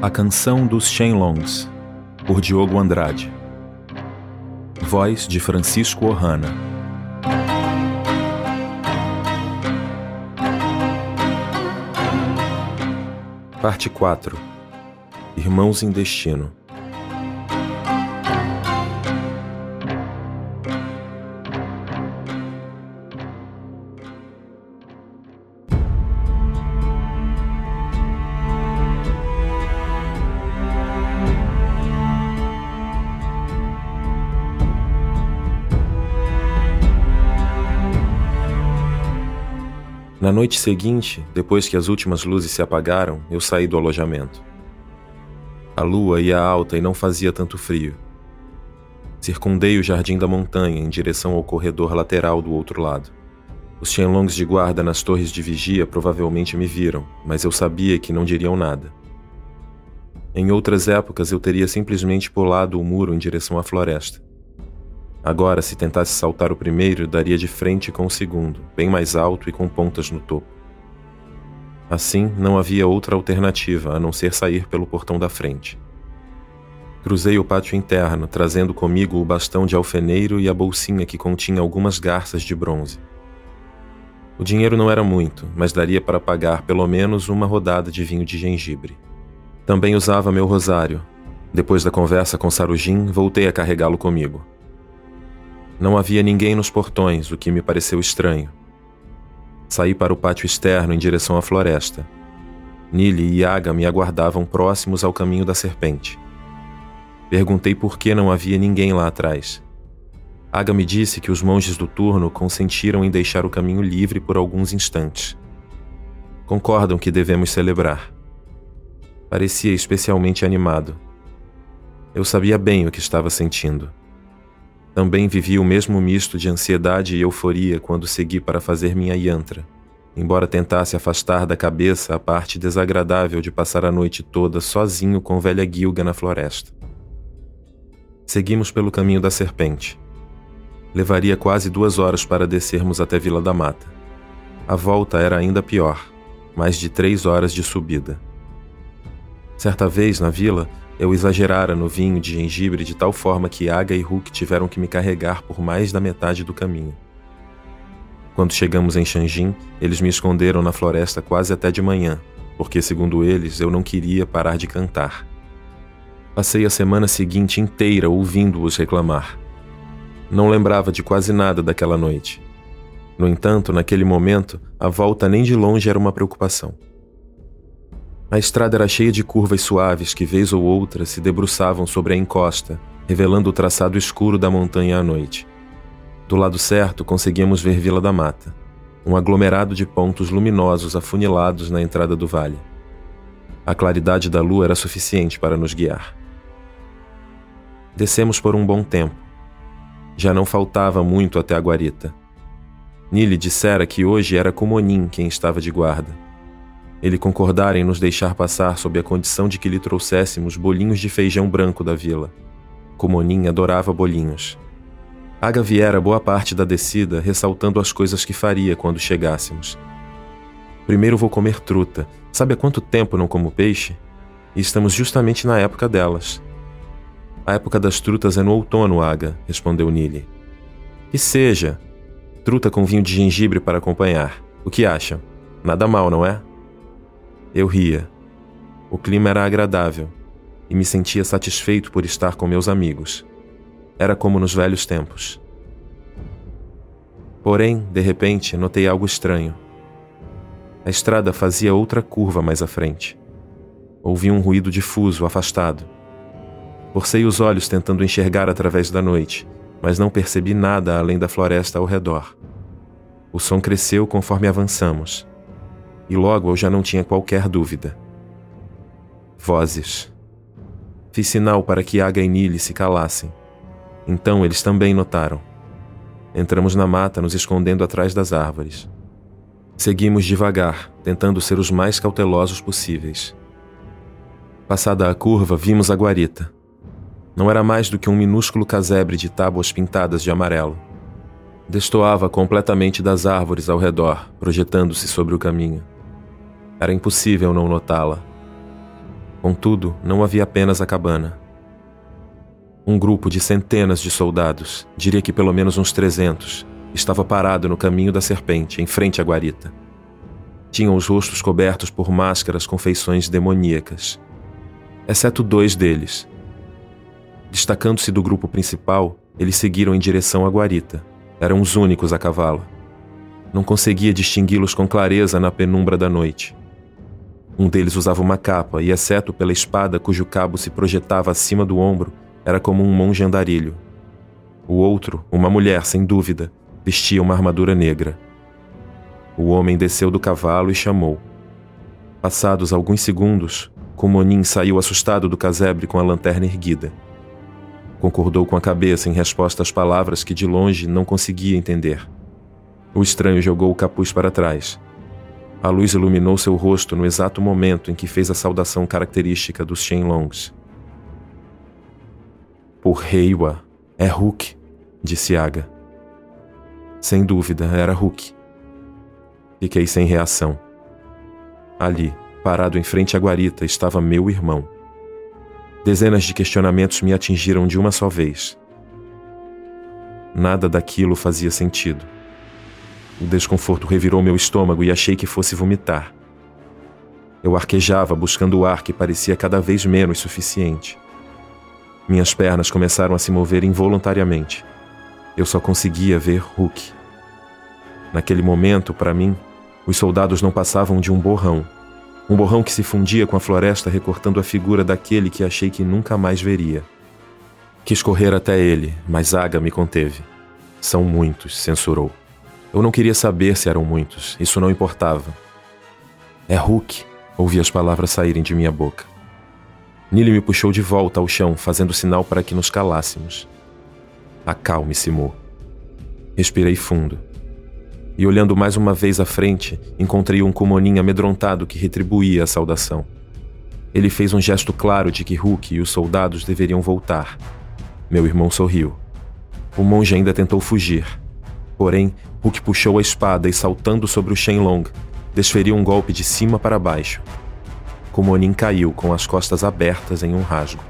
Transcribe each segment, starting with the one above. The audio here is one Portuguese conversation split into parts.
A Canção dos Shenlongs, por Diogo Andrade. Voz de Francisco Ohana. Parte 4 Irmãos em Destino noite seguinte, depois que as últimas luzes se apagaram, eu saí do alojamento. A lua ia alta e não fazia tanto frio. Circundei o jardim da montanha em direção ao corredor lateral do outro lado. Os Shenlongs de guarda nas torres de vigia provavelmente me viram, mas eu sabia que não diriam nada. Em outras épocas eu teria simplesmente pulado o muro em direção à floresta. Agora, se tentasse saltar o primeiro, daria de frente com o segundo, bem mais alto e com pontas no topo. Assim, não havia outra alternativa a não ser sair pelo portão da frente. Cruzei o pátio interno, trazendo comigo o bastão de alfeneiro e a bolsinha que continha algumas garças de bronze. O dinheiro não era muito, mas daria para pagar pelo menos uma rodada de vinho de gengibre. Também usava meu rosário. Depois da conversa com Sarujin, voltei a carregá-lo comigo. Não havia ninguém nos portões, o que me pareceu estranho. Saí para o pátio externo em direção à floresta. Nili e Aga me aguardavam próximos ao caminho da serpente. Perguntei por que não havia ninguém lá atrás. Aga me disse que os monges do turno consentiram em deixar o caminho livre por alguns instantes. Concordam que devemos celebrar. Parecia especialmente animado. Eu sabia bem o que estava sentindo. Também vivi o mesmo misto de ansiedade e euforia quando segui para fazer minha yantra, embora tentasse afastar da cabeça a parte desagradável de passar a noite toda sozinho com velha Gilga na floresta. Seguimos pelo caminho da serpente. Levaria quase duas horas para descermos até Vila da Mata. A volta era ainda pior, mais de três horas de subida. Certa vez, na vila, eu exagerara no vinho de gengibre de tal forma que Aga e Hulk tiveram que me carregar por mais da metade do caminho. Quando chegamos em Xanjin, eles me esconderam na floresta quase até de manhã, porque, segundo eles, eu não queria parar de cantar. Passei a semana seguinte inteira ouvindo-os reclamar. Não lembrava de quase nada daquela noite. No entanto, naquele momento, a volta nem de longe era uma preocupação. A estrada era cheia de curvas suaves que, vez ou outra, se debruçavam sobre a encosta, revelando o traçado escuro da montanha à noite. Do lado certo, conseguíamos ver Vila da Mata, um aglomerado de pontos luminosos afunilados na entrada do vale. A claridade da lua era suficiente para nos guiar. Descemos por um bom tempo. Já não faltava muito até a guarita. Nili dissera que hoje era Kumonin quem estava de guarda ele concordara em nos deixar passar sob a condição de que lhe trouxéssemos bolinhos de feijão branco da vila. Comonin adorava bolinhos. Aga viera boa parte da descida ressaltando as coisas que faria quando chegássemos. Primeiro vou comer truta. Sabe há quanto tempo não como peixe? E estamos justamente na época delas. A época das trutas é no outono, Aga, respondeu Nili. Que seja. Truta com vinho de gengibre para acompanhar. O que acham? Nada mal, não é? Eu ria. O clima era agradável e me sentia satisfeito por estar com meus amigos. Era como nos velhos tempos. Porém, de repente, notei algo estranho. A estrada fazia outra curva mais à frente. Ouvi um ruído difuso, afastado. Forcei os olhos tentando enxergar através da noite, mas não percebi nada além da floresta ao redor. O som cresceu conforme avançamos e logo eu já não tinha qualquer dúvida. Vozes. Fiz sinal para que Aga e Nili se calassem. Então eles também notaram. Entramos na mata, nos escondendo atrás das árvores. Seguimos devagar, tentando ser os mais cautelosos possíveis. Passada a curva, vimos a guarita. Não era mais do que um minúsculo casebre de tábuas pintadas de amarelo. Destoava completamente das árvores ao redor, projetando-se sobre o caminho. Era impossível não notá-la. Contudo, não havia apenas a cabana. Um grupo de centenas de soldados, diria que pelo menos uns trezentos, estava parado no caminho da serpente, em frente à guarita. Tinham os rostos cobertos por máscaras com feições demoníacas, exceto dois deles. Destacando-se do grupo principal, eles seguiram em direção à guarita. Eram os únicos a cavalo. Não conseguia distingui-los com clareza na penumbra da noite. Um deles usava uma capa e, exceto pela espada cujo cabo se projetava acima do ombro, era como um monge andarilho. O outro, uma mulher, sem dúvida, vestia uma armadura negra. O homem desceu do cavalo e chamou. Passados alguns segundos, Kumonin saiu assustado do casebre com a lanterna erguida. Concordou com a cabeça em resposta às palavras que de longe não conseguia entender. O estranho jogou o capuz para trás. A luz iluminou seu rosto no exato momento em que fez a saudação característica dos Shenlongs. Por Reiwa, é Hulk, disse Aga. Sem dúvida, era Hulk. Fiquei sem reação. Ali, parado em frente à guarita, estava meu irmão. Dezenas de questionamentos me atingiram de uma só vez. Nada daquilo fazia sentido. O desconforto revirou meu estômago e achei que fosse vomitar. Eu arquejava buscando o ar que parecia cada vez menos suficiente. Minhas pernas começaram a se mover involuntariamente. Eu só conseguia ver Hulk. Naquele momento, para mim, os soldados não passavam de um borrão. Um borrão que se fundia com a floresta recortando a figura daquele que achei que nunca mais veria. Quis correr até ele, mas Aga me conteve. São muitos, censurou. Eu não queria saber se eram muitos, isso não importava. É Hulk, ouvi as palavras saírem de minha boca. Nili me puxou de volta ao chão, fazendo sinal para que nos calássemos. Acalme-se, Mo. Respirei fundo. E olhando mais uma vez à frente, encontrei um Kumonin amedrontado que retribuía a saudação. Ele fez um gesto claro de que Hulk e os soldados deveriam voltar. Meu irmão sorriu. O monge ainda tentou fugir. Porém, Hulk puxou a espada e, saltando sobre o Shenlong, desferiu um golpe de cima para baixo. Kumonin caiu com as costas abertas em um rasgo.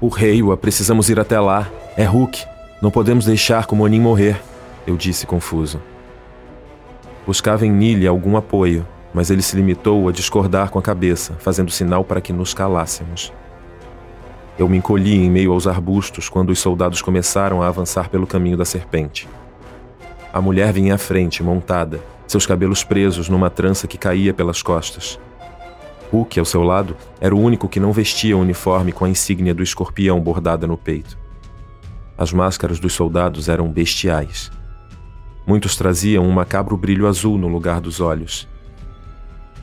O Reiwa, precisamos ir até lá. É Hulk. Não podemos deixar Kumonin morrer, eu disse confuso. Buscava em Nili algum apoio, mas ele se limitou a discordar com a cabeça, fazendo sinal para que nos calássemos. Eu me encolhi em meio aos arbustos quando os soldados começaram a avançar pelo caminho da serpente. A mulher vinha à frente, montada, seus cabelos presos numa trança que caía pelas costas. Hulk, ao seu lado, era o único que não vestia o uniforme com a insígnia do escorpião bordada no peito. As máscaras dos soldados eram bestiais. Muitos traziam um macabro brilho azul no lugar dos olhos.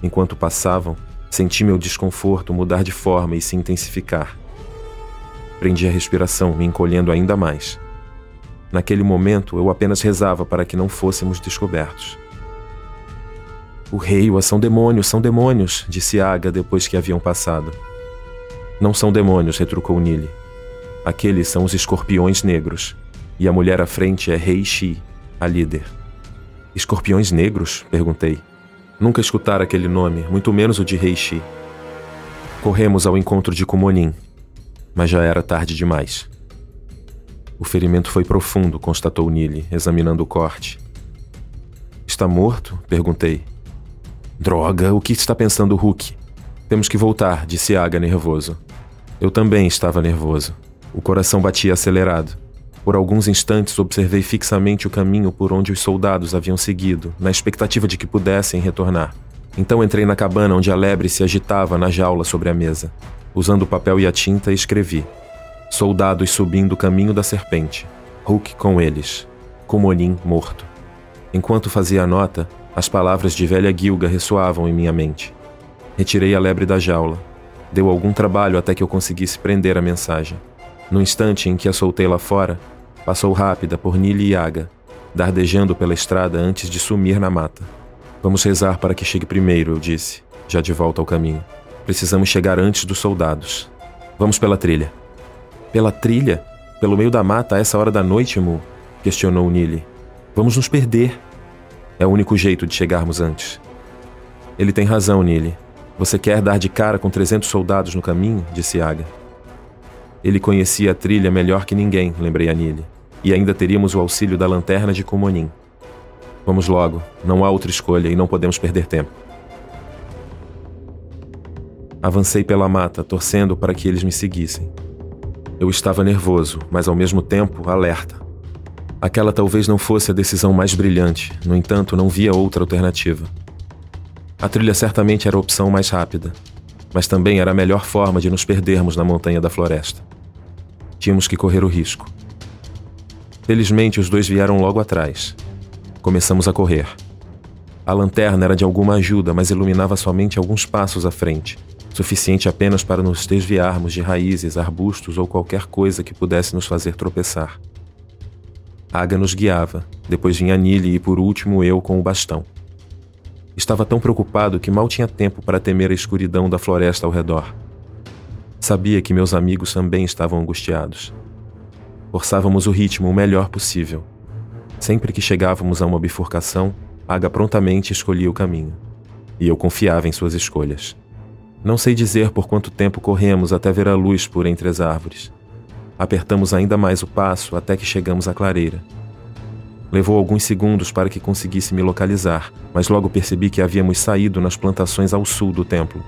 Enquanto passavam, senti meu desconforto mudar de forma e se intensificar. Prendi a respiração, me encolhendo ainda mais. Naquele momento, eu apenas rezava para que não fôssemos descobertos. O rei, são demônios, são demônios, disse Aga depois que haviam passado. Não são demônios, retrucou Nili. Aqueles são os escorpiões negros, e a mulher à frente é Rei Shi, a líder. Escorpiões negros? perguntei. Nunca escutara aquele nome, muito menos o de Rei Shi. Corremos ao encontro de Kumonin, mas já era tarde demais. O ferimento foi profundo, constatou Nili, examinando o corte. Está morto? perguntei. Droga, o que está pensando Hulk? Temos que voltar, disse Aga nervoso. Eu também estava nervoso. O coração batia acelerado. Por alguns instantes observei fixamente o caminho por onde os soldados haviam seguido, na expectativa de que pudessem retornar. Então entrei na cabana onde a lebre se agitava na jaula sobre a mesa. Usando o papel e a tinta, escrevi: Soldados subindo o caminho da serpente. Hulk com eles. Kumonin morto. Enquanto fazia a nota, as palavras de velha Gilga ressoavam em minha mente. Retirei a lebre da jaula. Deu algum trabalho até que eu conseguisse prender a mensagem. No instante em que a soltei lá fora, passou rápida por Nili e Aga, dardejando pela estrada antes de sumir na mata. Vamos rezar para que chegue primeiro, eu disse, já de volta ao caminho. Precisamos chegar antes dos soldados. Vamos pela trilha. Pela trilha? Pelo meio da mata a essa hora da noite, Mu? Questionou Nili. Vamos nos perder. É o único jeito de chegarmos antes. Ele tem razão, Nili. Você quer dar de cara com 300 soldados no caminho? disse Aga. Ele conhecia a trilha melhor que ninguém, lembrei a Nile, e ainda teríamos o auxílio da lanterna de Kumonin. Vamos logo, não há outra escolha e não podemos perder tempo. Avancei pela mata, torcendo para que eles me seguissem. Eu estava nervoso, mas ao mesmo tempo alerta. Aquela talvez não fosse a decisão mais brilhante, no entanto, não via outra alternativa. A trilha certamente era a opção mais rápida, mas também era a melhor forma de nos perdermos na montanha da floresta. Tínhamos que correr o risco. Felizmente, os dois vieram logo atrás. Começamos a correr. A lanterna era de alguma ajuda, mas iluminava somente alguns passos à frente, suficiente apenas para nos desviarmos de raízes, arbustos ou qualquer coisa que pudesse nos fazer tropeçar. Aga nos guiava, depois vinha Nili e por último eu com o bastão. Estava tão preocupado que mal tinha tempo para temer a escuridão da floresta ao redor. Sabia que meus amigos também estavam angustiados. Forçávamos o ritmo o melhor possível. Sempre que chegávamos a uma bifurcação, Aga prontamente escolhia o caminho. E eu confiava em suas escolhas. Não sei dizer por quanto tempo corremos até ver a luz por entre as árvores. Apertamos ainda mais o passo até que chegamos à clareira. Levou alguns segundos para que conseguisse me localizar, mas logo percebi que havíamos saído nas plantações ao sul do templo.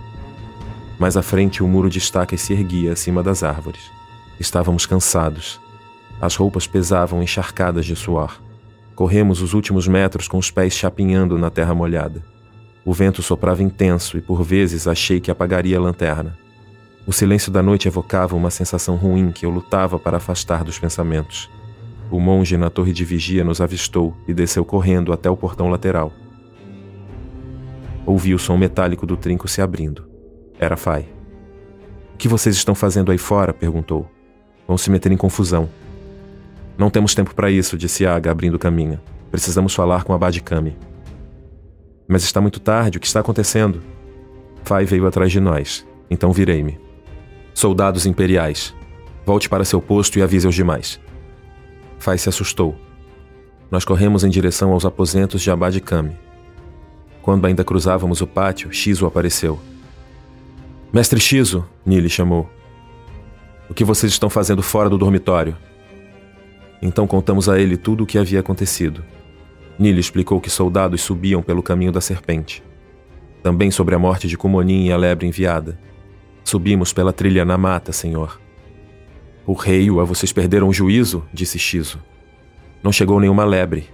Mais à frente, o muro de estacas se erguia acima das árvores. Estávamos cansados. As roupas pesavam encharcadas de suor. Corremos os últimos metros com os pés chapinhando na terra molhada. O vento soprava intenso e por vezes achei que apagaria a lanterna. O silêncio da noite evocava uma sensação ruim que eu lutava para afastar dos pensamentos. O monge na torre de vigia nos avistou e desceu correndo até o portão lateral. Ouvi o som metálico do trinco se abrindo. Era Fai. O que vocês estão fazendo aí fora? perguntou. Vão se meter em confusão. Não temos tempo para isso, disse Aga, abrindo caminho. Precisamos falar com a Badikami. Mas está muito tarde, o que está acontecendo? Fai veio atrás de nós, então virei-me. Soldados imperiais, volte para seu posto e avise os demais. Fai se assustou. Nós corremos em direção aos aposentos de Abad Kami. Quando ainda cruzávamos o pátio, Shizu apareceu. Mestre Shizu, Nili chamou. O que vocês estão fazendo fora do dormitório? Então contamos a ele tudo o que havia acontecido. Nili explicou que soldados subiam pelo caminho da serpente. Também sobre a morte de Kumonin e a lebre enviada. Subimos pela trilha na mata, senhor. O rei, a vocês perderam o juízo? disse Shizo. Não chegou nenhuma lebre.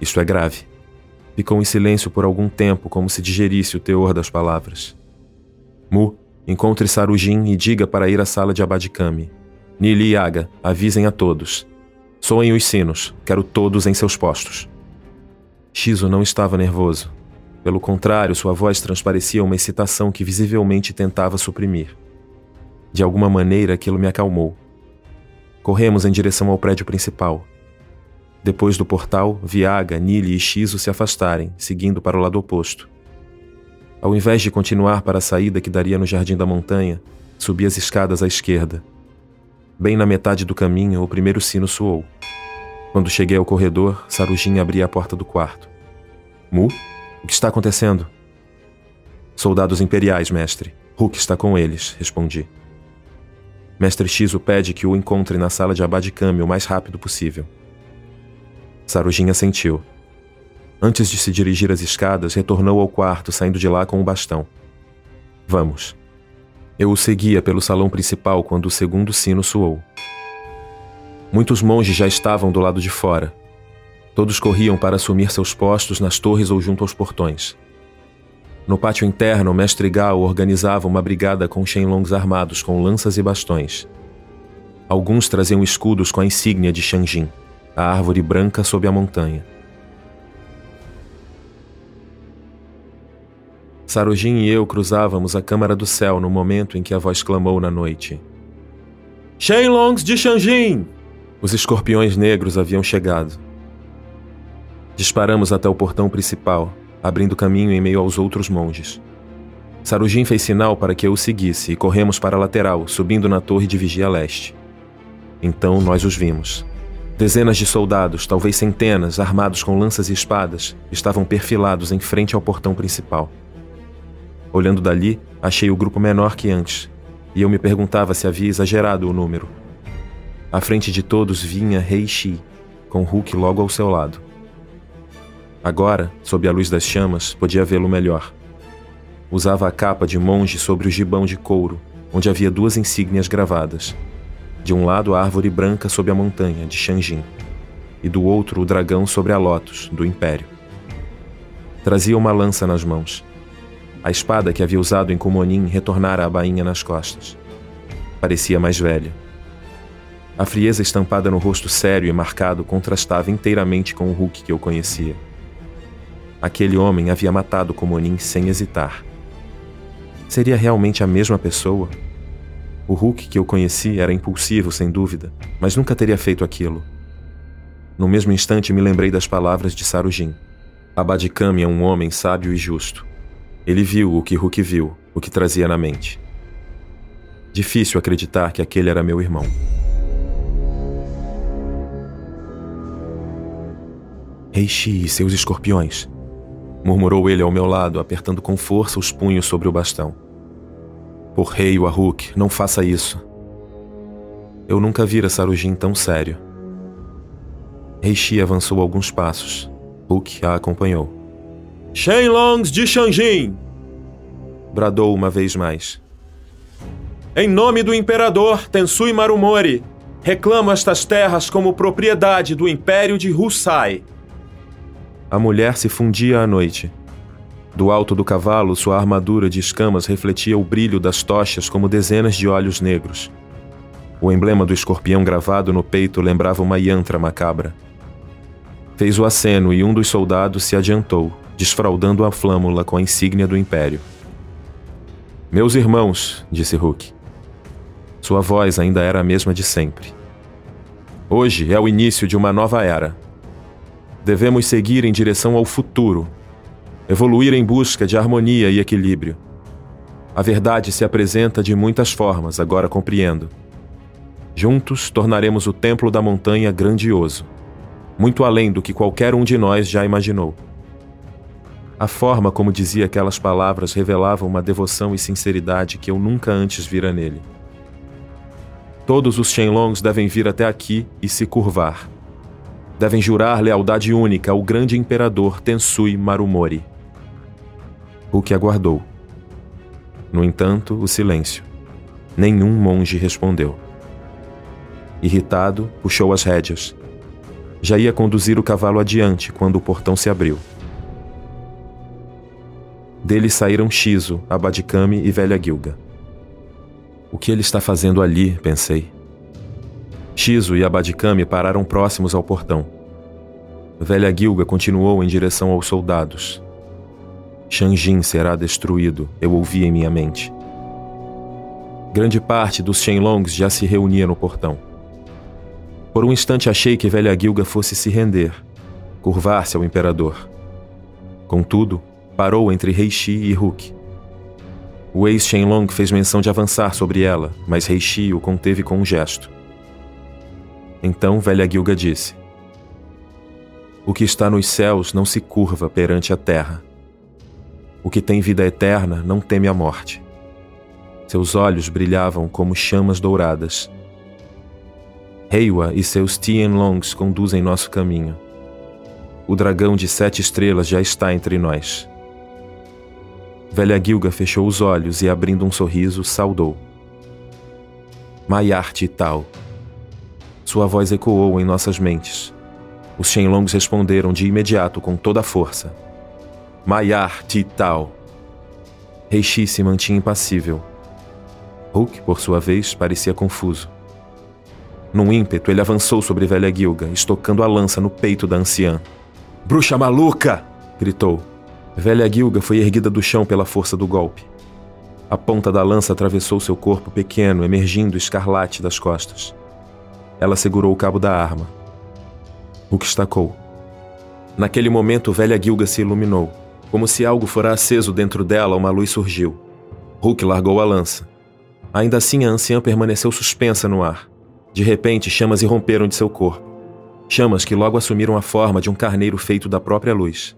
Isto é grave. Ficou em silêncio por algum tempo, como se digerisse o teor das palavras. Mu, encontre Sarujin e diga para ir à sala de Abadikami. Nili e Aga, avisem a todos. Soem os sinos, quero todos em seus postos. Shizu não estava nervoso. Pelo contrário, sua voz transparecia uma excitação que visivelmente tentava suprimir. De alguma maneira, aquilo me acalmou. Corremos em direção ao prédio principal. Depois do portal, Viaga, Nili e Shizu se afastarem, seguindo para o lado oposto. Ao invés de continuar para a saída que daria no jardim da montanha, subi as escadas à esquerda. Bem na metade do caminho, o primeiro sino soou. Quando cheguei ao corredor, Sarujin abria a porta do quarto. Mu? O que está acontecendo? Soldados imperiais, mestre. Hulk está com eles, respondi. Mestre o pede que o encontre na sala de Abadikami o mais rápido possível. Sarujin assentiu. Antes de se dirigir às escadas, retornou ao quarto, saindo de lá com o bastão. Vamos. Eu o seguia pelo salão principal quando o segundo sino soou. Muitos monges já estavam do lado de fora. Todos corriam para assumir seus postos nas torres ou junto aos portões. No pátio interno, o mestre Gao organizava uma brigada com Shenlongs armados com lanças e bastões. Alguns traziam escudos com a insígnia de Shanjin, a árvore branca sob a montanha. Sarojin e eu cruzávamos a Câmara do Céu no momento em que a voz clamou na noite. Shenlongs de Shanjin! Os escorpiões negros haviam chegado. Disparamos até o portão principal, abrindo caminho em meio aos outros monges. Sarujin fez sinal para que eu o seguisse e corremos para a lateral, subindo na torre de vigia leste. Então nós os vimos. Dezenas de soldados, talvez centenas, armados com lanças e espadas, estavam perfilados em frente ao portão principal. Olhando dali, achei o grupo menor que antes, e eu me perguntava se havia exagerado o número. À frente de todos vinha Rei Shi, com Hulk logo ao seu lado. Agora, sob a luz das chamas, podia vê-lo melhor. Usava a capa de monge sobre o gibão de couro, onde havia duas insígnias gravadas. De um lado, a árvore branca sob a montanha, de Shanjin, e do outro, o dragão sobre a Lotus, do Império. Trazia uma lança nas mãos. A espada que havia usado em Kumonin retornara à bainha nas costas. Parecia mais velha. A frieza estampada no rosto sério e marcado contrastava inteiramente com o Hulk que eu conhecia. Aquele homem havia matado Kumonin sem hesitar. Seria realmente a mesma pessoa? O Hulk que eu conheci era impulsivo, sem dúvida, mas nunca teria feito aquilo. No mesmo instante me lembrei das palavras de Sarujin. Abadikami é um homem sábio e justo. Ele viu o que Hulk viu, o que trazia na mente. Difícil acreditar que aquele era meu irmão. Reishi e seus escorpiões, murmurou ele ao meu lado, apertando com força os punhos sobre o bastão. Por rei Wahuk, não faça isso. Eu nunca vira Sarujin tão sério. Reishi avançou alguns passos. Hulk a acompanhou. Shenlongs de Shanjin! Bradou uma vez mais. Em nome do imperador Tensui Marumori, reclamo estas terras como propriedade do Império de Husai. A mulher se fundia à noite. Do alto do cavalo, sua armadura de escamas refletia o brilho das tochas como dezenas de olhos negros. O emblema do escorpião gravado no peito lembrava uma yantra macabra. Fez o aceno e um dos soldados se adiantou, desfraldando a flâmula com a insígnia do Império. Meus irmãos, disse Hulk. Sua voz ainda era a mesma de sempre. Hoje é o início de uma nova era. Devemos seguir em direção ao futuro, evoluir em busca de harmonia e equilíbrio. A verdade se apresenta de muitas formas, agora compreendo. Juntos tornaremos o Templo da Montanha grandioso, muito além do que qualquer um de nós já imaginou. A forma como dizia aquelas palavras revelava uma devoção e sinceridade que eu nunca antes vira nele. Todos os Shenlongs devem vir até aqui e se curvar. Devem jurar lealdade única ao grande imperador Tensui Marumori. O que aguardou. No entanto, o silêncio. Nenhum monge respondeu. Irritado, puxou as rédeas. Já ia conduzir o cavalo adiante quando o portão se abriu. Dele saíram Shizu, Abadikami e Velha Gilga. O que ele está fazendo ali? pensei. Shizu e Abadikami pararam próximos ao portão. Velha Gilga continuou em direção aos soldados. Shanjin será destruído, eu ouvi em minha mente. Grande parte dos Shenlongs já se reunia no portão. Por um instante achei que Velha Gilga fosse se render, curvar-se ao imperador. Contudo, parou entre Reishi e Hulk. O ex-Shenlong fez menção de avançar sobre ela, mas Reishi o conteve com um gesto. Então Velha Gilga disse: O que está nos céus não se curva perante a terra. O que tem vida eterna não teme a morte. Seus olhos brilhavam como chamas douradas. Reiwa e seus Tianlongs conduzem nosso caminho. O dragão de sete estrelas já está entre nós. Velha Gilga fechou os olhos e, abrindo um sorriso, saudou. Maiarte tal. Sua voz ecoou em nossas mentes. Os Shenlongs responderam de imediato com toda a força. Maiarte e tal. Reishi se mantinha impassível. Hulk, por sua vez, parecia confuso. Num ímpeto, ele avançou sobre Velha Gilga, estocando a lança no peito da anciã. Bruxa maluca! gritou. Velha Gilga foi erguida do chão pela força do golpe. A ponta da lança atravessou seu corpo pequeno, emergindo escarlate das costas. Ela segurou o cabo da arma. Hulk estacou. Naquele momento, Velha Gilga se iluminou. Como se algo fora aceso dentro dela, uma luz surgiu. Hulk largou a lança. Ainda assim, a anciã permaneceu suspensa no ar. De repente, chamas irromperam de seu corpo. Chamas que logo assumiram a forma de um carneiro feito da própria luz.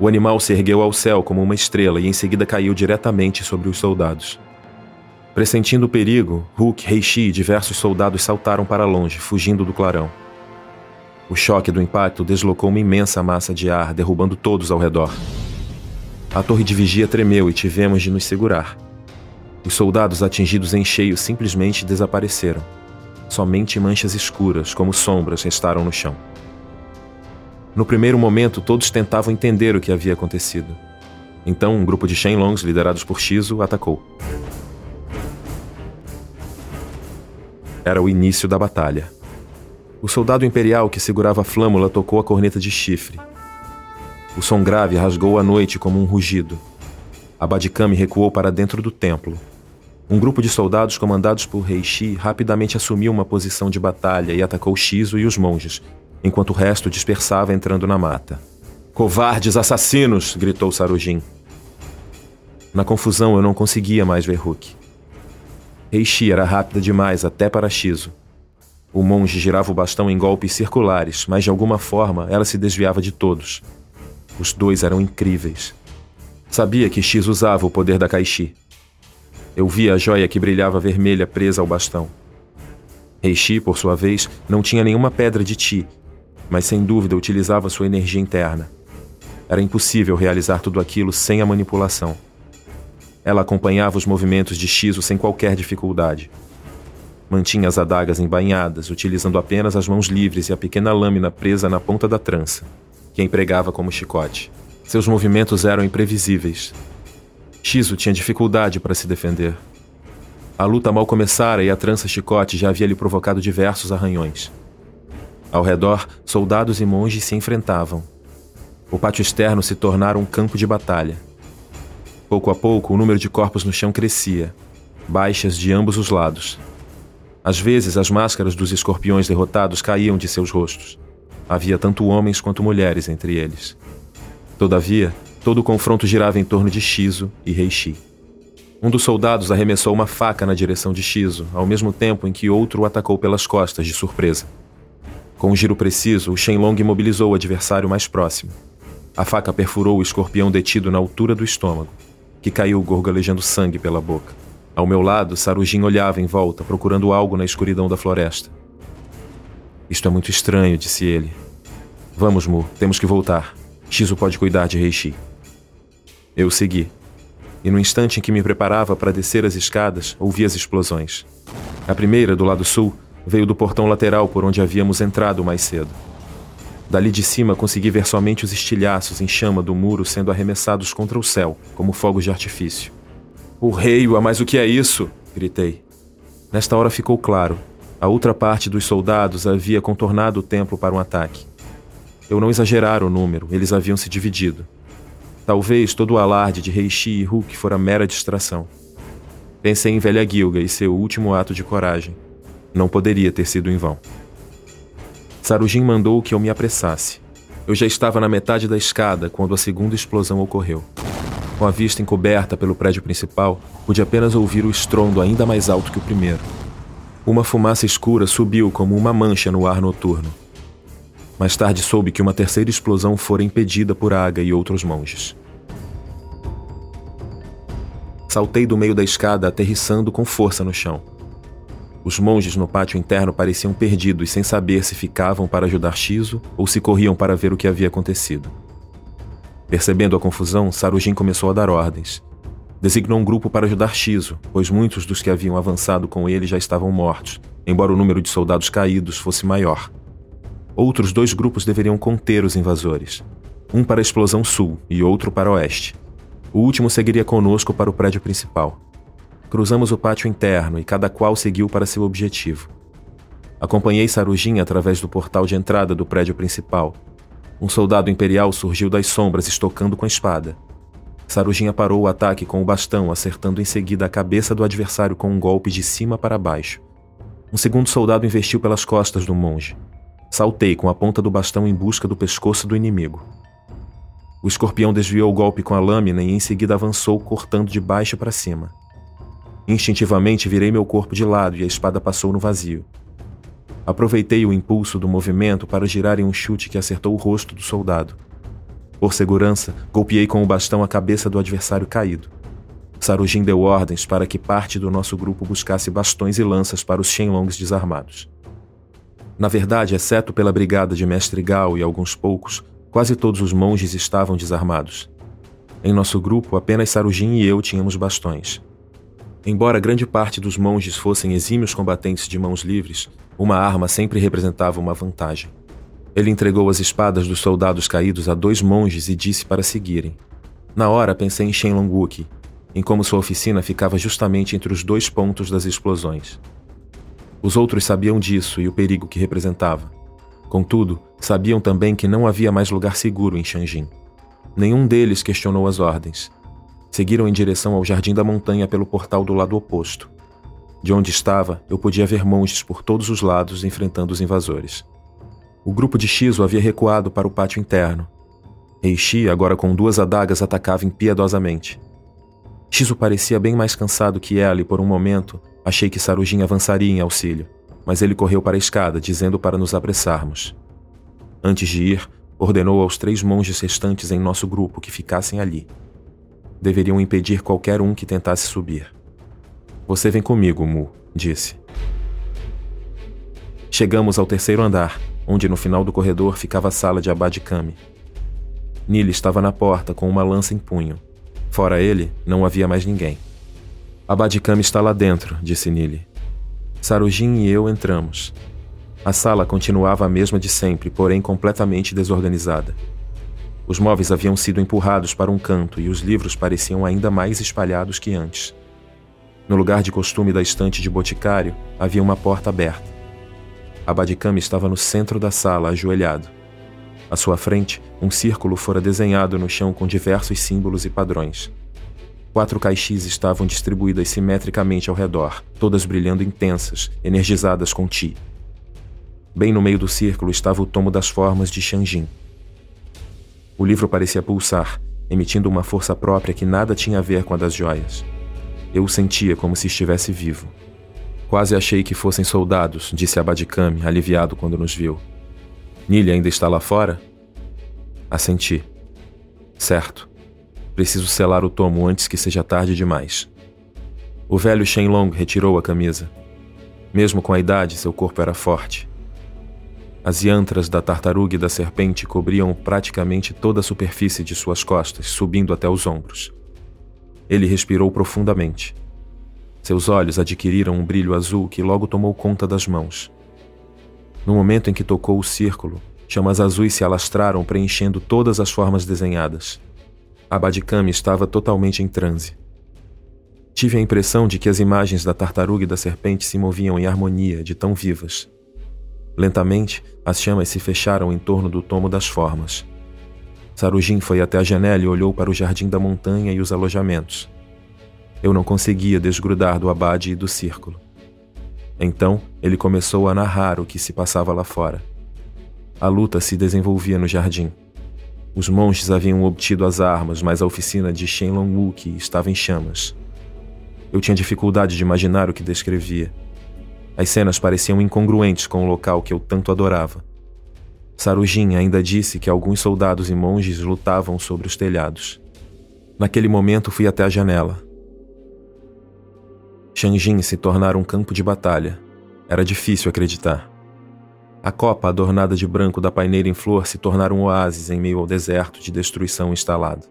O animal se ergueu ao céu como uma estrela e em seguida caiu diretamente sobre os soldados. Pressentindo o perigo, Hulk, Reishi e diversos soldados saltaram para longe, fugindo do clarão. O choque do impacto deslocou uma imensa massa de ar, derrubando todos ao redor. A torre de vigia tremeu e tivemos de nos segurar. Os soldados atingidos em cheio simplesmente desapareceram. Somente manchas escuras, como sombras, restaram no chão. No primeiro momento, todos tentavam entender o que havia acontecido. Então, um grupo de Shenlongs, liderados por Shizu, atacou. Era o início da batalha. O soldado imperial que segurava a flâmula tocou a corneta de chifre. O som grave rasgou a noite como um rugido. A Badikami recuou para dentro do templo. Um grupo de soldados comandados por Reishi rapidamente assumiu uma posição de batalha e atacou Shizu e os monges, enquanto o resto dispersava entrando na mata. Covardes assassinos! gritou Sarujin. Na confusão eu não conseguia mais ver Hulk. Reishi era rápida demais até para Shizu. O monge girava o bastão em golpes circulares, mas de alguma forma ela se desviava de todos. Os dois eram incríveis. Sabia que X usava o poder da Kaishi. Eu via a joia que brilhava vermelha presa ao bastão. Reishi, por sua vez, não tinha nenhuma pedra de Ti, mas sem dúvida utilizava sua energia interna. Era impossível realizar tudo aquilo sem a manipulação. Ela acompanhava os movimentos de Shizu sem qualquer dificuldade. Mantinha as adagas embainhadas, utilizando apenas as mãos livres e a pequena lâmina presa na ponta da trança, que empregava como chicote. Seus movimentos eram imprevisíveis. Shizu tinha dificuldade para se defender. A luta mal começara e a trança-chicote já havia lhe provocado diversos arranhões. Ao redor, soldados e monges se enfrentavam. O pátio externo se tornara um campo de batalha. Pouco a pouco, o número de corpos no chão crescia, baixas de ambos os lados. Às vezes, as máscaras dos escorpiões derrotados caíam de seus rostos. Havia tanto homens quanto mulheres entre eles. Todavia, todo o confronto girava em torno de Shizu e Reishi. Um dos soldados arremessou uma faca na direção de Shizu, ao mesmo tempo em que outro o atacou pelas costas de surpresa. Com um giro preciso, o Shenlong imobilizou o adversário mais próximo. A faca perfurou o escorpião detido na altura do estômago, que caiu gorgalejando sangue pela boca. Ao meu lado, Sarujin olhava em volta, procurando algo na escuridão da floresta. Isto é muito estranho, disse ele. Vamos, Mu, temos que voltar. Shizu pode cuidar de Reishi. Eu segui. E no instante em que me preparava para descer as escadas, ouvi as explosões. A primeira, do lado sul, veio do portão lateral por onde havíamos entrado mais cedo. Dali de cima consegui ver somente os estilhaços em chama do muro sendo arremessados contra o céu, como fogos de artifício. O rei, mas o que é isso? gritei. Nesta hora ficou claro. A outra parte dos soldados havia contornado o templo para um ataque. Eu não exagerara o número, eles haviam se dividido. Talvez todo o alarde de Reishi e Hulk fora mera distração. Pensei em Velha Gilga e seu último ato de coragem. Não poderia ter sido em vão. Sarujin mandou que eu me apressasse. Eu já estava na metade da escada quando a segunda explosão ocorreu. Com a vista encoberta pelo prédio principal, pude apenas ouvir o estrondo ainda mais alto que o primeiro. Uma fumaça escura subiu como uma mancha no ar noturno. Mais tarde soube que uma terceira explosão fora impedida por Aga e outros monges. Saltei do meio da escada, aterrissando com força no chão. Os monges no pátio interno pareciam perdidos, sem saber se ficavam para ajudar Shizu ou se corriam para ver o que havia acontecido. Percebendo a confusão, Sarujin começou a dar ordens. Designou um grupo para ajudar Shizu, pois muitos dos que haviam avançado com ele já estavam mortos, embora o número de soldados caídos fosse maior. Outros dois grupos deveriam conter os invasores, um para a explosão sul e outro para oeste. O último seguiria conosco para o prédio principal. Cruzamos o pátio interno e cada qual seguiu para seu objetivo. Acompanhei Sarujin através do portal de entrada do prédio principal. Um soldado imperial surgiu das sombras estocando com a espada. Sarujin parou o ataque com o bastão, acertando em seguida a cabeça do adversário com um golpe de cima para baixo. Um segundo soldado investiu pelas costas do monge. Saltei com a ponta do bastão em busca do pescoço do inimigo. O escorpião desviou o golpe com a lâmina e em seguida avançou, cortando de baixo para cima. Instintivamente virei meu corpo de lado e a espada passou no vazio. Aproveitei o impulso do movimento para girar em um chute que acertou o rosto do soldado. Por segurança, golpeei com o bastão a cabeça do adversário caído. Sarujin deu ordens para que parte do nosso grupo buscasse bastões e lanças para os Shenlongs desarmados. Na verdade, exceto pela brigada de Mestre Gao e alguns poucos, quase todos os monges estavam desarmados. Em nosso grupo, apenas Sarujin e eu tínhamos bastões. Embora grande parte dos monges fossem exímios combatentes de mãos livres, uma arma sempre representava uma vantagem. Ele entregou as espadas dos soldados caídos a dois monges e disse para seguirem. Na hora pensei em Shenlong Wookie, em como sua oficina ficava justamente entre os dois pontos das explosões. Os outros sabiam disso e o perigo que representava. Contudo, sabiam também que não havia mais lugar seguro em Shanjin. Nenhum deles questionou as ordens. Seguiram em direção ao Jardim da Montanha pelo portal do lado oposto. De onde estava, eu podia ver monges por todos os lados enfrentando os invasores. O grupo de Shizo havia recuado para o pátio interno. Eishi, agora com duas adagas, atacava impiedosamente. Shizu parecia bem mais cansado que ela e por um momento achei que Sarujin avançaria em auxílio, mas ele correu para a escada, dizendo para nos apressarmos. Antes de ir, ordenou aos três monges restantes em nosso grupo que ficassem ali. Deveriam impedir qualquer um que tentasse subir. Você vem comigo, Mu, disse. Chegamos ao terceiro andar, onde no final do corredor ficava a sala de Abad Kami. Nili estava na porta com uma lança em punho. Fora ele, não havia mais ninguém. Abadikami está lá dentro, disse Nili. Sarujin e eu entramos. A sala continuava a mesma de sempre, porém completamente desorganizada. Os móveis haviam sido empurrados para um canto e os livros pareciam ainda mais espalhados que antes. No lugar de costume da estante de boticário, havia uma porta aberta. Abadikami estava no centro da sala, ajoelhado. À sua frente, um círculo fora desenhado no chão com diversos símbolos e padrões. Quatro caixis estavam distribuídas simetricamente ao redor, todas brilhando intensas, energizadas com ti. Bem no meio do círculo estava o tomo das formas de Shanjin. O livro parecia pulsar, emitindo uma força própria que nada tinha a ver com a das joias. Eu o sentia como se estivesse vivo. Quase achei que fossem soldados, disse Abadikami, aliviado quando nos viu. Nili ainda está lá fora? Assenti. Certo. Preciso selar o tomo antes que seja tarde demais. O velho Shenlong retirou a camisa. Mesmo com a idade, seu corpo era forte. As yantras da tartaruga e da serpente cobriam praticamente toda a superfície de suas costas, subindo até os ombros. Ele respirou profundamente. Seus olhos adquiriram um brilho azul que logo tomou conta das mãos. No momento em que tocou o círculo, chamas azuis se alastraram preenchendo todas as formas desenhadas. Abadikami estava totalmente em transe. Tive a impressão de que as imagens da tartaruga e da serpente se moviam em harmonia, de tão vivas. Lentamente, as chamas se fecharam em torno do tomo das formas. Sarujin foi até a janela e olhou para o jardim da montanha e os alojamentos. Eu não conseguia desgrudar do abade e do círculo. Então, ele começou a narrar o que se passava lá fora. A luta se desenvolvia no jardim. Os monges haviam obtido as armas, mas a oficina de Shenlong Wookie estava em chamas. Eu tinha dificuldade de imaginar o que descrevia. As cenas pareciam incongruentes com o local que eu tanto adorava. Sarujin ainda disse que alguns soldados e monges lutavam sobre os telhados. Naquele momento fui até a janela. Shanjin se tornara um campo de batalha. Era difícil acreditar. A copa adornada de branco da paineira em flor se tornara um oásis em meio ao deserto de destruição instalado.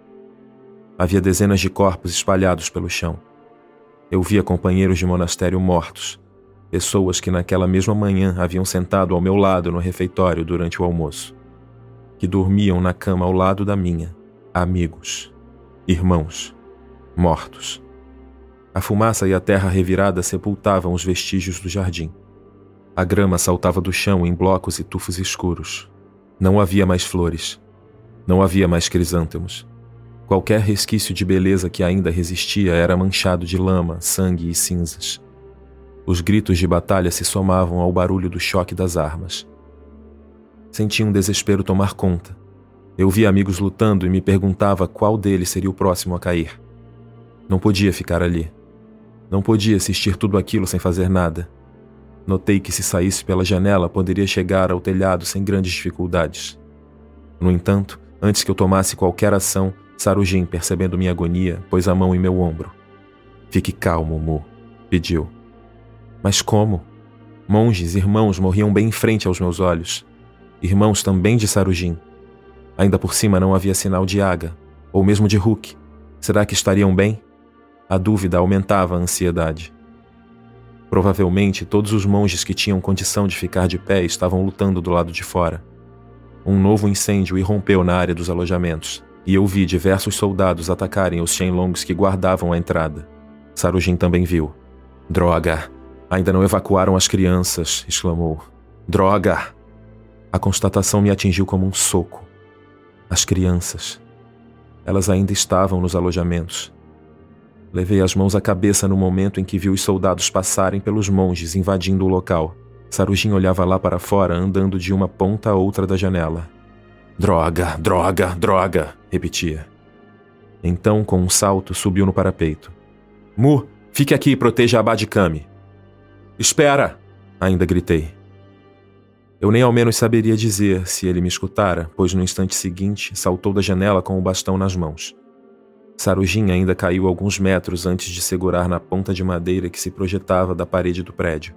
Havia dezenas de corpos espalhados pelo chão. Eu via companheiros de monastério mortos, pessoas que naquela mesma manhã haviam sentado ao meu lado no refeitório durante o almoço, que dormiam na cama ao lado da minha, amigos, irmãos, mortos. A fumaça e a terra revirada sepultavam os vestígios do jardim. A grama saltava do chão em blocos e tufos escuros. Não havia mais flores. Não havia mais crisântemos. Qualquer resquício de beleza que ainda resistia era manchado de lama, sangue e cinzas. Os gritos de batalha se somavam ao barulho do choque das armas. Senti um desespero tomar conta. Eu via amigos lutando e me perguntava qual deles seria o próximo a cair. Não podia ficar ali. Não podia assistir tudo aquilo sem fazer nada. Notei que se saísse pela janela poderia chegar ao telhado sem grandes dificuldades. No entanto, Antes que eu tomasse qualquer ação, Sarujin, percebendo minha agonia, pôs a mão em meu ombro. Fique calmo, Mu, pediu. Mas como? Monges, irmãos morriam bem em frente aos meus olhos. Irmãos também de Sarujin. Ainda por cima não havia sinal de Aga, ou mesmo de Hulk. Será que estariam bem? A dúvida aumentava a ansiedade. Provavelmente todos os monges que tinham condição de ficar de pé estavam lutando do lado de fora. Um novo incêndio irrompeu na área dos alojamentos, e eu vi diversos soldados atacarem os Shenlongs que guardavam a entrada. Sarujin também viu. Droga! Ainda não evacuaram as crianças! exclamou. Droga! A constatação me atingiu como um soco. As crianças. Elas ainda estavam nos alojamentos. Levei as mãos à cabeça no momento em que vi os soldados passarem pelos monges invadindo o local. Sarujin olhava lá para fora, andando de uma ponta a outra da janela. Droga, droga, droga, repetia. Então, com um salto, subiu no parapeito. Mu, fique aqui e proteja a Badikami. Espera! Ainda gritei. Eu nem ao menos saberia dizer se ele me escutara, pois no instante seguinte saltou da janela com o bastão nas mãos. Sarujin ainda caiu alguns metros antes de segurar na ponta de madeira que se projetava da parede do prédio.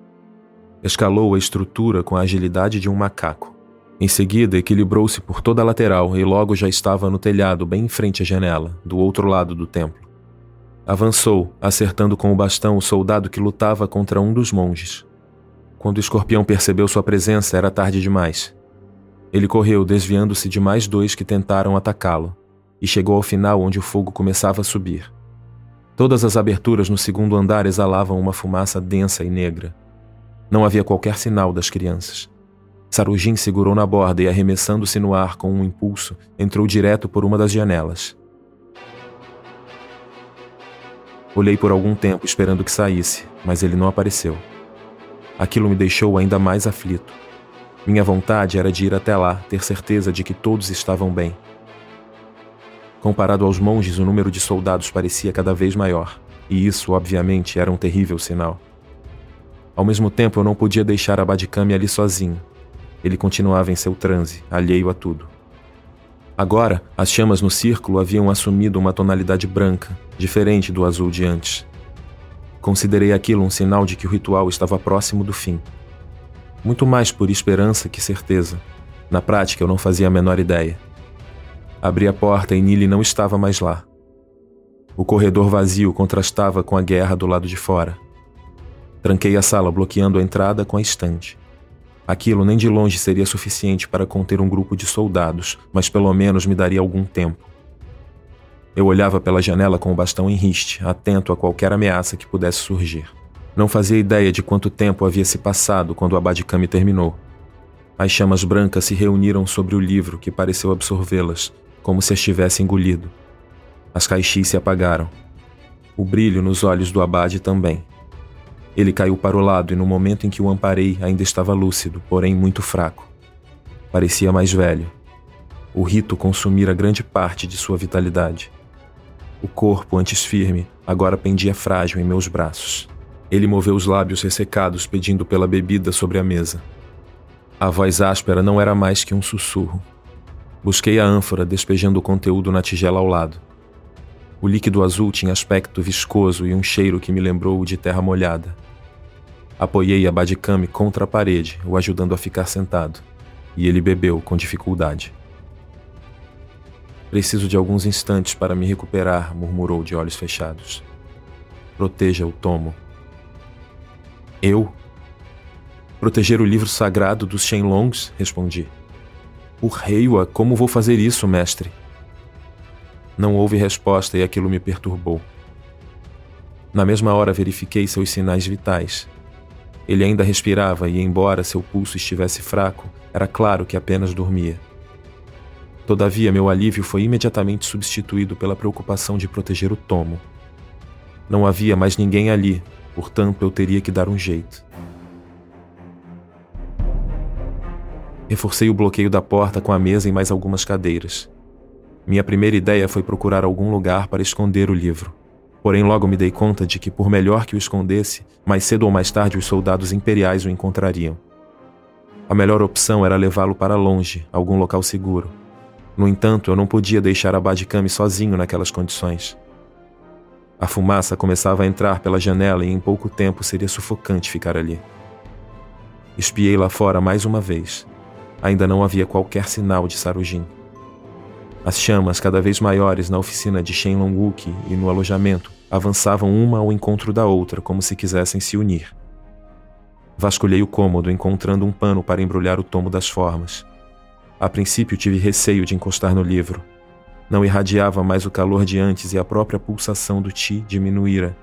Escalou a estrutura com a agilidade de um macaco. Em seguida, equilibrou-se por toda a lateral e logo já estava no telhado, bem em frente à janela, do outro lado do templo. Avançou, acertando com o bastão o soldado que lutava contra um dos monges. Quando o escorpião percebeu sua presença, era tarde demais. Ele correu, desviando-se de mais dois que tentaram atacá-lo, e chegou ao final onde o fogo começava a subir. Todas as aberturas no segundo andar exalavam uma fumaça densa e negra. Não havia qualquer sinal das crianças. Sarujin segurou na borda e, arremessando-se no ar com um impulso, entrou direto por uma das janelas. Olhei por algum tempo esperando que saísse, mas ele não apareceu. Aquilo me deixou ainda mais aflito. Minha vontade era de ir até lá, ter certeza de que todos estavam bem. Comparado aos monges, o número de soldados parecia cada vez maior, e isso, obviamente, era um terrível sinal. Ao mesmo tempo, eu não podia deixar a Badikami ali sozinho. Ele continuava em seu transe, alheio a tudo. Agora, as chamas no círculo haviam assumido uma tonalidade branca, diferente do azul de antes. Considerei aquilo um sinal de que o ritual estava próximo do fim. Muito mais por esperança que certeza. Na prática, eu não fazia a menor ideia. Abri a porta e Nili não estava mais lá. O corredor vazio contrastava com a guerra do lado de fora. Tranquei a sala, bloqueando a entrada com a estante. Aquilo nem de longe seria suficiente para conter um grupo de soldados, mas pelo menos me daria algum tempo. Eu olhava pela janela com o bastão em riste, atento a qualquer ameaça que pudesse surgir. Não fazia ideia de quanto tempo havia se passado quando o Abadicame terminou. As chamas brancas se reuniram sobre o livro que pareceu absorvê-las, como se as tivesse engolido. As caixis se apagaram. O brilho nos olhos do abade também. Ele caiu para o lado e no momento em que o amparei ainda estava lúcido, porém muito fraco. Parecia mais velho. O rito consumira grande parte de sua vitalidade. O corpo, antes firme, agora pendia frágil em meus braços. Ele moveu os lábios ressecados pedindo pela bebida sobre a mesa. A voz áspera não era mais que um sussurro. Busquei a ânfora, despejando o conteúdo na tigela ao lado. O líquido azul tinha aspecto viscoso e um cheiro que me lembrou o de terra molhada. Apoiei a Badicame contra a parede, o ajudando a ficar sentado, e ele bebeu com dificuldade. Preciso de alguns instantes para me recuperar, murmurou de olhos fechados. Proteja o tomo. Eu? Proteger o livro sagrado dos Shenlongs? Respondi. Por Reiwa, como vou fazer isso, mestre? Não houve resposta e aquilo me perturbou. Na mesma hora verifiquei seus sinais vitais. Ele ainda respirava e, embora seu pulso estivesse fraco, era claro que apenas dormia. Todavia, meu alívio foi imediatamente substituído pela preocupação de proteger o tomo. Não havia mais ninguém ali, portanto eu teria que dar um jeito. Reforcei o bloqueio da porta com a mesa e mais algumas cadeiras. Minha primeira ideia foi procurar algum lugar para esconder o livro. Porém, logo me dei conta de que, por melhor que o escondesse, mais cedo ou mais tarde os soldados imperiais o encontrariam. A melhor opção era levá-lo para longe, algum local seguro. No entanto, eu não podia deixar Abad Kami sozinho naquelas condições. A fumaça começava a entrar pela janela e em pouco tempo seria sufocante ficar ali. Espiei lá fora mais uma vez. Ainda não havia qualquer sinal de Sarujin. As chamas, cada vez maiores na oficina de Shenlong-Wuki e no alojamento, avançavam uma ao encontro da outra, como se quisessem se unir. Vasculhei o cômodo, encontrando um pano para embrulhar o tomo das formas. A princípio tive receio de encostar no livro, não irradiava mais o calor de antes e a própria pulsação do Ti diminuíra,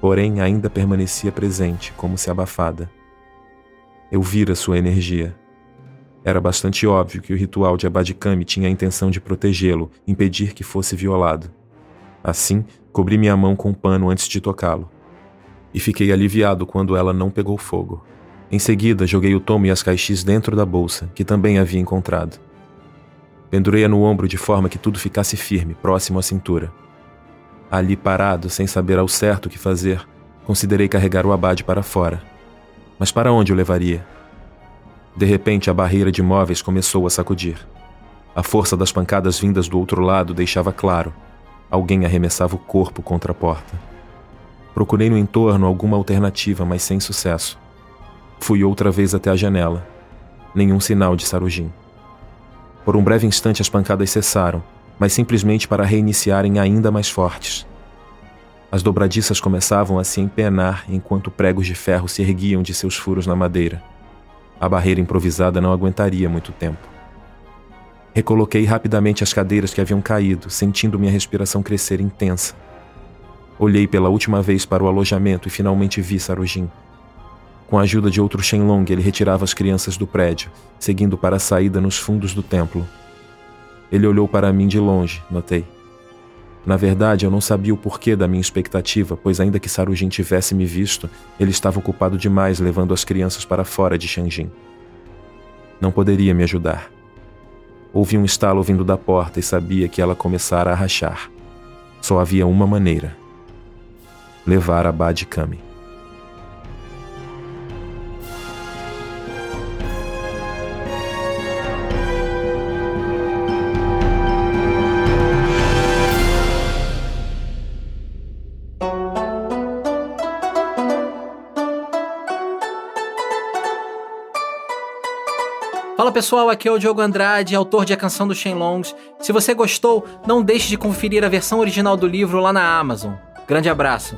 porém ainda permanecia presente, como se abafada. Eu vira sua energia. Era bastante óbvio que o ritual de Abadikami tinha a intenção de protegê-lo, impedir que fosse violado. Assim, cobri minha mão com um pano antes de tocá-lo. E fiquei aliviado quando ela não pegou fogo. Em seguida, joguei o tomo e as caixis dentro da bolsa, que também havia encontrado. Pendurei-a no ombro de forma que tudo ficasse firme, próximo à cintura. Ali parado, sem saber ao certo o que fazer, considerei carregar o abade para fora. Mas para onde o levaria? De repente, a barreira de móveis começou a sacudir. A força das pancadas vindas do outro lado deixava claro. Alguém arremessava o corpo contra a porta. Procurei no entorno alguma alternativa, mas sem sucesso. Fui outra vez até a janela. Nenhum sinal de Sarujin. Por um breve instante as pancadas cessaram, mas simplesmente para reiniciarem ainda mais fortes. As dobradiças começavam a se empenar enquanto pregos de ferro se erguiam de seus furos na madeira. A barreira improvisada não aguentaria muito tempo. Recoloquei rapidamente as cadeiras que haviam caído, sentindo minha respiração crescer intensa. Olhei pela última vez para o alojamento e finalmente vi Sarujin. Com a ajuda de outro Shenlong, ele retirava as crianças do prédio, seguindo para a saída nos fundos do templo. Ele olhou para mim de longe, notei. Na verdade, eu não sabia o porquê da minha expectativa, pois ainda que Sarujin tivesse me visto, ele estava ocupado demais levando as crianças para fora de Shanjin. Não poderia me ajudar. Ouvi um estalo vindo da porta e sabia que ela começara a rachar. Só havia uma maneira: levar a Bad pessoal, aqui é o Diogo Andrade, autor de A Canção dos Shenlongs. Se você gostou, não deixe de conferir a versão original do livro lá na Amazon. Grande abraço.